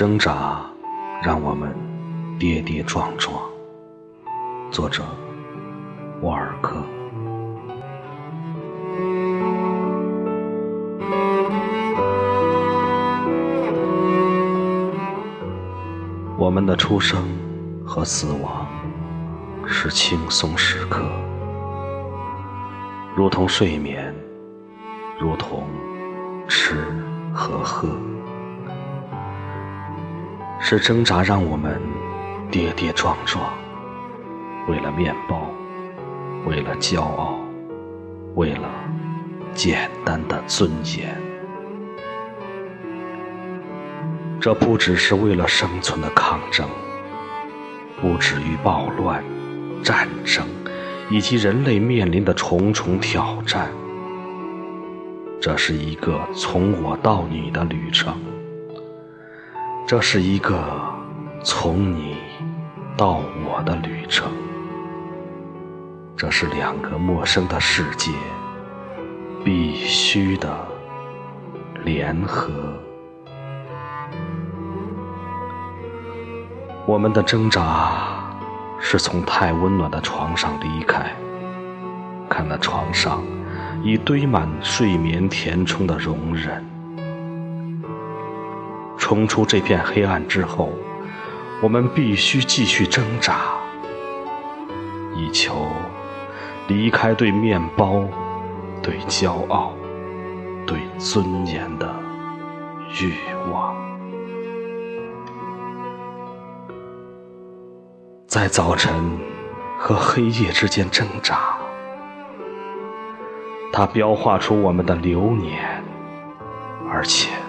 挣扎让我们跌跌撞撞。作者：沃尔克。我们的出生和死亡是轻松时刻，如同睡眠，如同吃和喝。是挣扎让我们跌跌撞撞，为了面包，为了骄傲，为了简单的尊严。这不只是为了生存的抗争，不止于暴乱、战争以及人类面临的重重挑战。这是一个从我到你的旅程。这是一个从你到我的旅程，这是两个陌生的世界必须的联合。我们的挣扎是从太温暖的床上离开，看那床上已堆满睡眠填充的容忍。冲出这片黑暗之后，我们必须继续挣扎，以求离开对面包、对骄傲、对尊严的欲望。在早晨和黑夜之间挣扎，它标画出我们的流年，而且。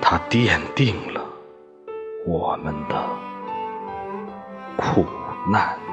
它奠定了我们的苦难。